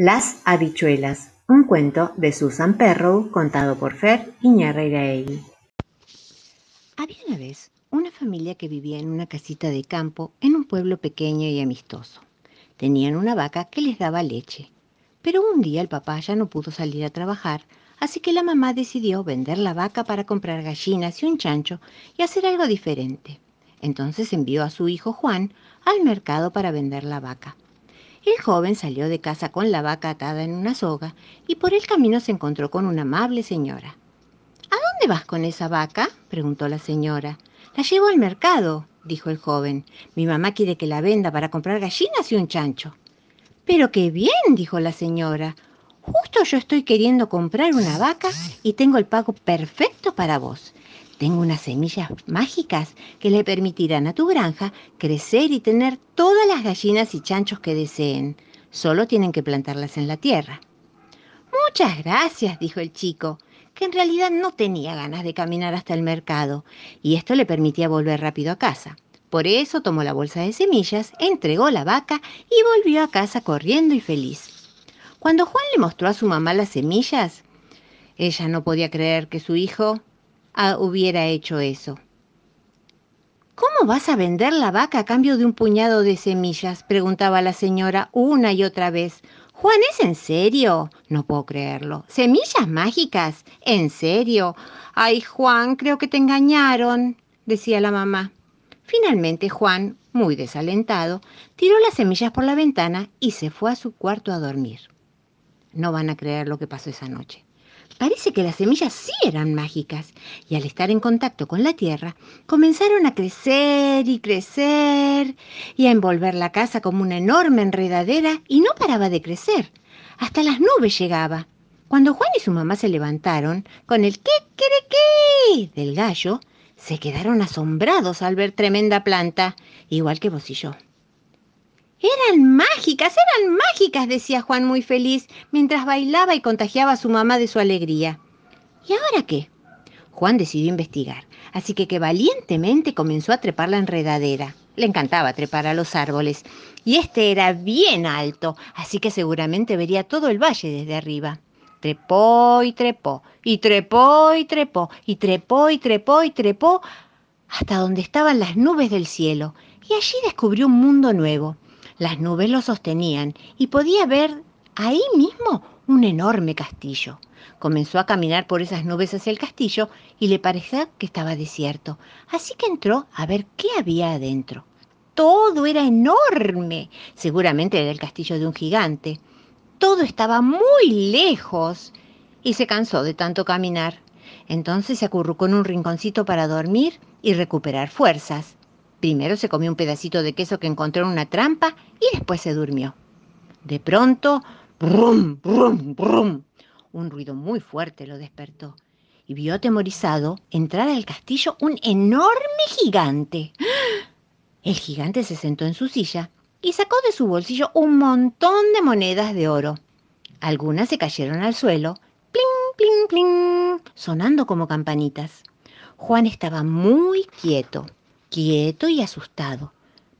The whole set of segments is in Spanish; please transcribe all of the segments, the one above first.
Las habichuelas, un cuento de Susan Perrow contado por Fer Iñarreiraegui. Había una vez una familia que vivía en una casita de campo en un pueblo pequeño y amistoso. Tenían una vaca que les daba leche. Pero un día el papá ya no pudo salir a trabajar, así que la mamá decidió vender la vaca para comprar gallinas y un chancho y hacer algo diferente. Entonces envió a su hijo Juan al mercado para vender la vaca. El joven salió de casa con la vaca atada en una soga y por el camino se encontró con una amable señora. ¿A dónde vas con esa vaca? preguntó la señora. La llevo al mercado, dijo el joven. Mi mamá quiere que la venda para comprar gallinas y un chancho. Pero qué bien, dijo la señora. Justo yo estoy queriendo comprar una vaca y tengo el pago perfecto para vos. Tengo unas semillas mágicas que le permitirán a tu granja crecer y tener todas las gallinas y chanchos que deseen. Solo tienen que plantarlas en la tierra. Muchas gracias, dijo el chico, que en realidad no tenía ganas de caminar hasta el mercado, y esto le permitía volver rápido a casa. Por eso tomó la bolsa de semillas, entregó la vaca y volvió a casa corriendo y feliz. Cuando Juan le mostró a su mamá las semillas, ella no podía creer que su hijo hubiera hecho eso. ¿Cómo vas a vender la vaca a cambio de un puñado de semillas? preguntaba la señora una y otra vez. Juan, ¿es en serio? No puedo creerlo. ¿Semillas mágicas? ¿En serio? Ay, Juan, creo que te engañaron, decía la mamá. Finalmente Juan, muy desalentado, tiró las semillas por la ventana y se fue a su cuarto a dormir. No van a creer lo que pasó esa noche. Parece que las semillas sí eran mágicas y al estar en contacto con la tierra comenzaron a crecer y crecer y a envolver la casa como una enorme enredadera y no paraba de crecer. Hasta las nubes llegaba. Cuando Juan y su mamá se levantaron con el qué, qué, qué del gallo, se quedaron asombrados al ver tremenda planta, igual que vos y yo. Eran mágicas, eran mágicas, decía Juan muy feliz, mientras bailaba y contagiaba a su mamá de su alegría. ¿Y ahora qué? Juan decidió investigar, así que que valientemente comenzó a trepar la enredadera. Le encantaba trepar a los árboles, y este era bien alto, así que seguramente vería todo el valle desde arriba. Trepó y trepó, y trepó y trepó, y trepó y trepó y trepó, hasta donde estaban las nubes del cielo, y allí descubrió un mundo nuevo. Las nubes lo sostenían y podía ver ahí mismo un enorme castillo. Comenzó a caminar por esas nubes hacia el castillo y le parecía que estaba desierto, así que entró a ver qué había adentro. Todo era enorme, seguramente era el castillo de un gigante. Todo estaba muy lejos y se cansó de tanto caminar. Entonces se acurrucó en un rinconcito para dormir y recuperar fuerzas. Primero se comió un pedacito de queso que encontró en una trampa y después se durmió. De pronto, brum, brum, brum, un ruido muy fuerte lo despertó y vio atemorizado entrar al castillo un enorme gigante. El gigante se sentó en su silla y sacó de su bolsillo un montón de monedas de oro. Algunas se cayeron al suelo, pling, pling, pling, sonando como campanitas. Juan estaba muy quieto quieto y asustado.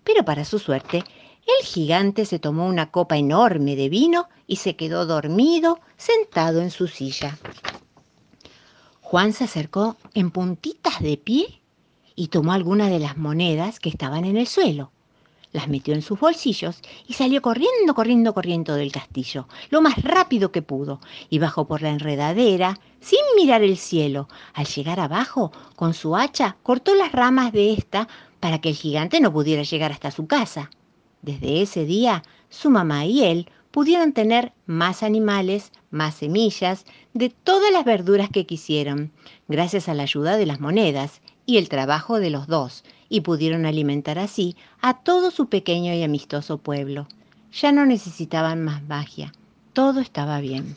Pero para su suerte, el gigante se tomó una copa enorme de vino y se quedó dormido sentado en su silla. Juan se acercó en puntitas de pie y tomó algunas de las monedas que estaban en el suelo. Las metió en sus bolsillos y salió corriendo, corriendo, corriendo del castillo, lo más rápido que pudo, y bajó por la enredadera, sin mirar el cielo. Al llegar abajo, con su hacha, cortó las ramas de esta para que el gigante no pudiera llegar hasta su casa. Desde ese día, su mamá y él pudieron tener más animales, más semillas, de todas las verduras que quisieron, gracias a la ayuda de las monedas y el trabajo de los dos, y pudieron alimentar así a todo su pequeño y amistoso pueblo. Ya no necesitaban más magia, todo estaba bien.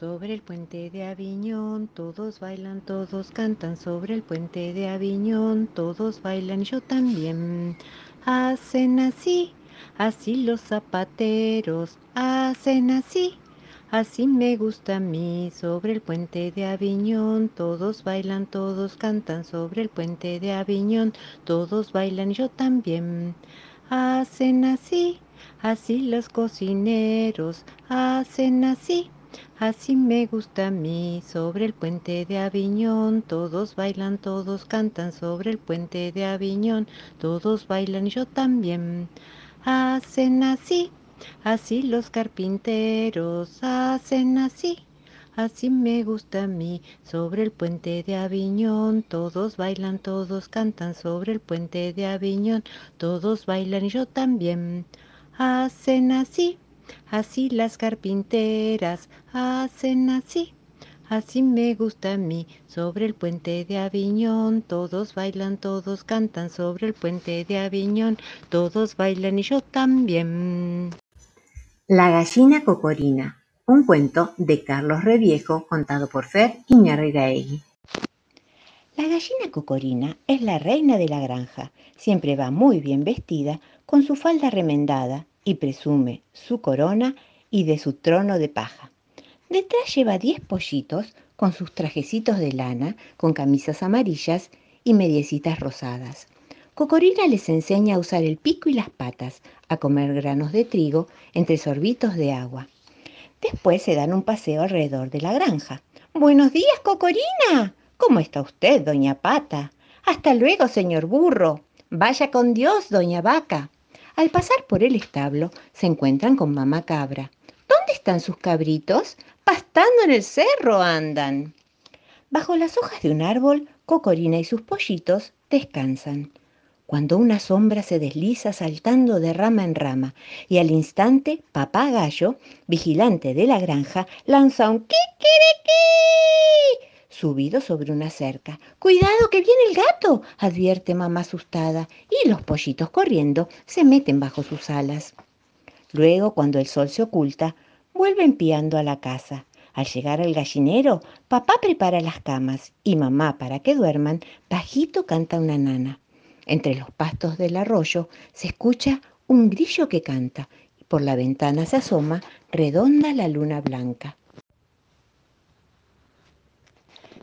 Sobre el puente de Aviñón, todos bailan, todos cantan. Sobre el puente de Aviñón, todos bailan, yo también. Hacen así, así los zapateros, hacen así. Así me gusta a mí, sobre el puente de Aviñón, todos bailan, todos cantan, sobre el puente de Aviñón, todos bailan, yo también. Hacen así, así los cocineros hacen así. Así me gusta a mí, sobre el puente de Aviñón, todos bailan, todos cantan sobre el puente de Aviñón, todos bailan yo también. Hacen así, así los carpinteros, hacen así. Así me gusta a mí, sobre el puente de Aviñón, todos bailan, todos cantan sobre el puente de Aviñón, todos bailan y yo también. Hacen así, así las carpinteras, hacen así. Así me gusta a mí, sobre el puente de Aviñón, todos bailan, todos cantan sobre el puente de Aviñón, todos bailan y yo también. La gallina cocorina, un cuento de Carlos Reviejo contado por Fer Iñarriraegui. La gallina cocorina es la reina de la granja, siempre va muy bien vestida, con su falda remendada y presume su corona y de su trono de paja. Detrás lleva diez pollitos con sus trajecitos de lana, con camisas amarillas y mediecitas rosadas. Cocorina les enseña a usar el pico y las patas, a comer granos de trigo entre sorbitos de agua. Después se dan un paseo alrededor de la granja. Buenos días, Cocorina. ¿Cómo está usted, doña Pata? Hasta luego, señor burro. Vaya con Dios, doña Vaca. Al pasar por el establo, se encuentran con mamá cabra. ¿Dónde están sus cabritos? Pastando en el cerro andan. Bajo las hojas de un árbol, Cocorina y sus pollitos descansan. Cuando una sombra se desliza saltando de rama en rama y al instante papá gallo, vigilante de la granja, lanza un kikiriki subido sobre una cerca. ¡Cuidado que viene el gato! advierte mamá asustada y los pollitos corriendo se meten bajo sus alas. Luego, cuando el sol se oculta, vuelven piando a la casa. Al llegar al gallinero, papá prepara las camas y mamá, para que duerman, bajito canta una nana. Entre los pastos del arroyo se escucha un grillo que canta y por la ventana se asoma redonda la luna blanca.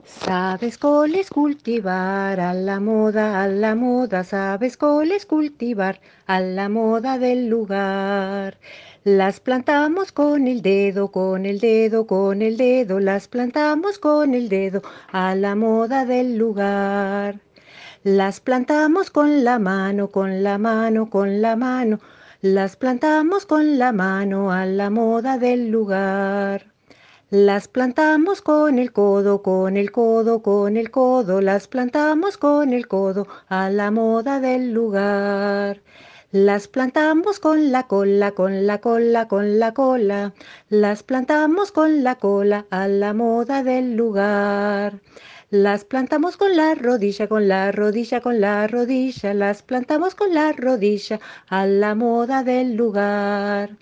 Sabes coles cultivar a la moda, a la moda, sabes coles cultivar a la moda del lugar. Las plantamos con el dedo, con el dedo, con el dedo, las plantamos con el dedo a la moda del lugar. Las plantamos con la mano, con la mano, con la mano, las plantamos con la mano a la moda del lugar. Las plantamos con el codo, con el codo, con el codo, las plantamos con el codo a la moda del lugar. Las plantamos con la cola, con la cola, con la cola, las plantamos con la cola a la moda del lugar. Las plantamos con la rodilla, con la rodilla, con la rodilla, las plantamos con la rodilla a la moda del lugar.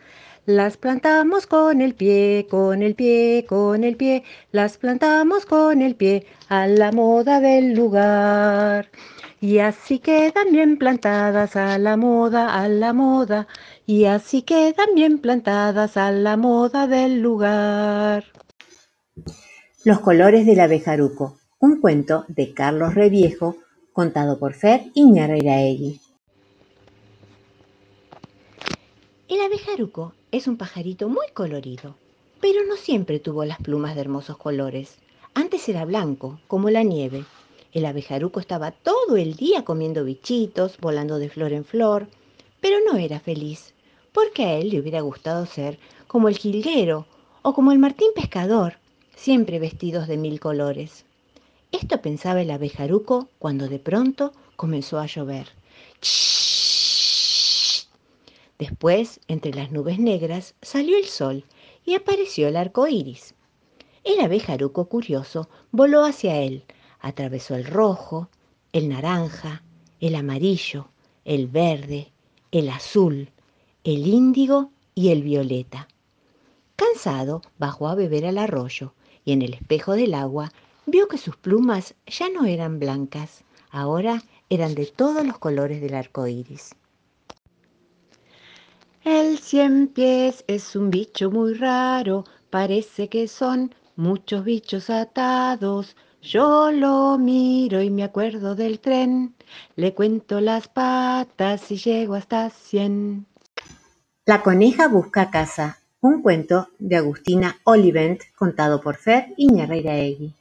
Las plantamos con el pie, con el pie, con el pie, las plantamos con el pie a la moda del lugar. Y así quedan bien plantadas a la moda, a la moda, y así quedan bien plantadas a la moda del lugar. Los colores del abejaruco, un cuento de Carlos Reviejo, contado por Fer Iñarreiraegui. El abejaruco es un pajarito muy colorido, pero no siempre tuvo las plumas de hermosos colores. Antes era blanco, como la nieve. El abejaruco estaba todo el día comiendo bichitos, volando de flor en flor, pero no era feliz, porque a él le hubiera gustado ser como el jilguero o como el martín pescador, siempre vestidos de mil colores. Esto pensaba el abejaruco cuando de pronto comenzó a llover. Después, entre las nubes negras, salió el sol y apareció el arco iris. El abejaruco curioso voló hacia él, atravesó el rojo, el naranja, el amarillo, el verde, el azul, el índigo y el violeta. Cansado, bajó a beber al arroyo y en el espejo del agua vio que sus plumas ya no eran blancas, ahora eran de todos los colores del arco iris. El cien pies es un bicho muy raro, parece que son muchos bichos atados. Yo lo miro y me acuerdo del tren, le cuento las patas y llego hasta cien. La coneja busca casa, un cuento de Agustina Olivent contado por Fer Iñarreiraegui.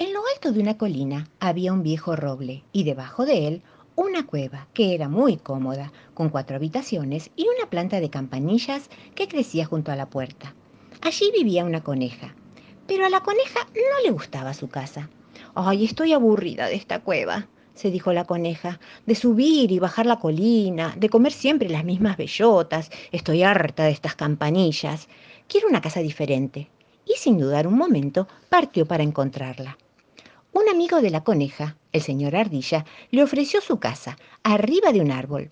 En lo alto de una colina había un viejo roble y debajo de él una cueva que era muy cómoda, con cuatro habitaciones y una planta de campanillas que crecía junto a la puerta. Allí vivía una coneja, pero a la coneja no le gustaba su casa. Ay, estoy aburrida de esta cueva, se dijo la coneja, de subir y bajar la colina, de comer siempre las mismas bellotas. Estoy harta de estas campanillas. Quiero una casa diferente. Y sin dudar un momento, partió para encontrarla. Un amigo de la coneja, el señor Ardilla, le ofreció su casa, arriba de un árbol.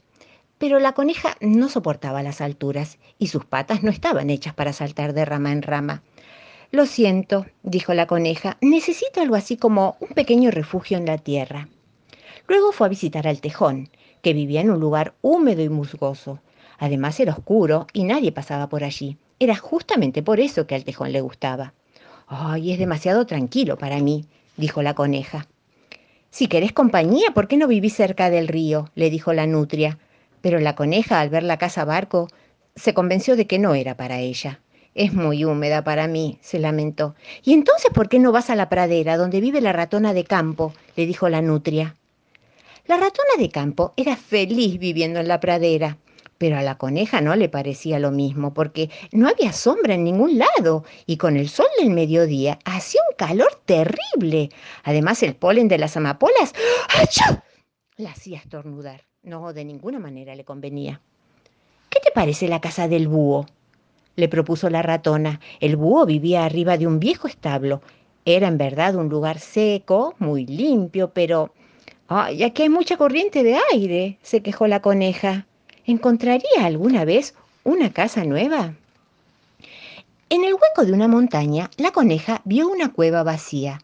Pero la coneja no soportaba las alturas y sus patas no estaban hechas para saltar de rama en rama. Lo siento, dijo la coneja, necesito algo así como un pequeño refugio en la tierra. Luego fue a visitar al tejón, que vivía en un lugar húmedo y musgoso. Además era oscuro y nadie pasaba por allí. Era justamente por eso que al tejón le gustaba. Ay, es demasiado tranquilo para mí, dijo la coneja. Si querés compañía, ¿por qué no vivís cerca del río? le dijo la nutria. Pero la coneja, al ver la casa barco, se convenció de que no era para ella. Es muy húmeda para mí, se lamentó. ¿Y entonces por qué no vas a la pradera, donde vive la ratona de campo? le dijo la nutria. La ratona de campo era feliz viviendo en la pradera, pero a la coneja no le parecía lo mismo, porque no había sombra en ningún lado y con el sol del mediodía hacía un calor terrible. Además, el polen de las amapolas la hacía estornudar. No, de ninguna manera le convenía. ¿Qué te parece la casa del búho? le propuso la ratona. El búho vivía arriba de un viejo establo. Era en verdad un lugar seco, muy limpio, pero Ay, aquí hay mucha corriente de aire, se quejó la coneja. ¿Encontraría alguna vez una casa nueva? En el hueco de una montaña, la coneja vio una cueva vacía.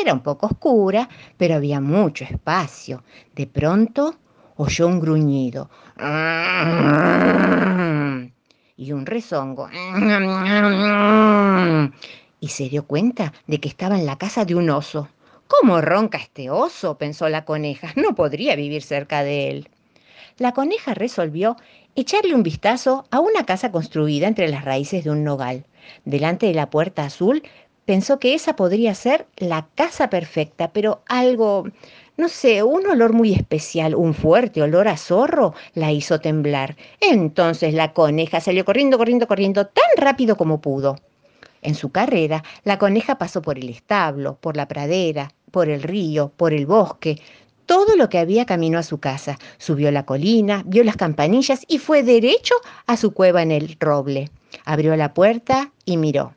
Era un poco oscura, pero había mucho espacio. De pronto oyó un gruñido y un rezongo y se dio cuenta de que estaba en la casa de un oso. ¿Cómo ronca este oso? pensó la coneja. No podría vivir cerca de él. La coneja resolvió echarle un vistazo a una casa construida entre las raíces de un nogal. Delante de la puerta azul pensó que esa podría ser la casa perfecta, pero algo, no sé, un olor muy especial, un fuerte olor a zorro, la hizo temblar. Entonces la coneja salió corriendo, corriendo, corriendo tan rápido como pudo. En su carrera, la coneja pasó por el establo, por la pradera, por el río, por el bosque, todo lo que había camino a su casa. Subió la colina, vio las campanillas y fue derecho a su cueva en el roble. Abrió la puerta y miró.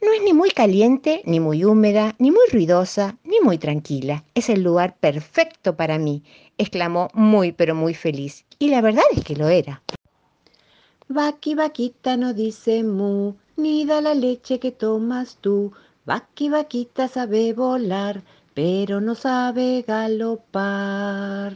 No es ni muy caliente, ni muy húmeda, ni muy ruidosa, ni muy tranquila. Es el lugar perfecto para mí, exclamó muy pero muy feliz. Y la verdad es que lo era. Vaqui vaquita no dice mu, ni da la leche que tomas tú. Vaqui vaquita sabe volar, pero no sabe galopar.